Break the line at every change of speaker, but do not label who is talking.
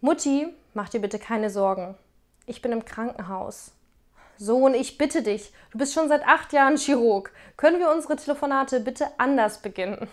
Mutti, mach dir bitte keine Sorgen. Ich bin im Krankenhaus. Sohn, ich bitte dich, du bist schon seit acht Jahren Chirurg. Können wir unsere Telefonate bitte anders beginnen?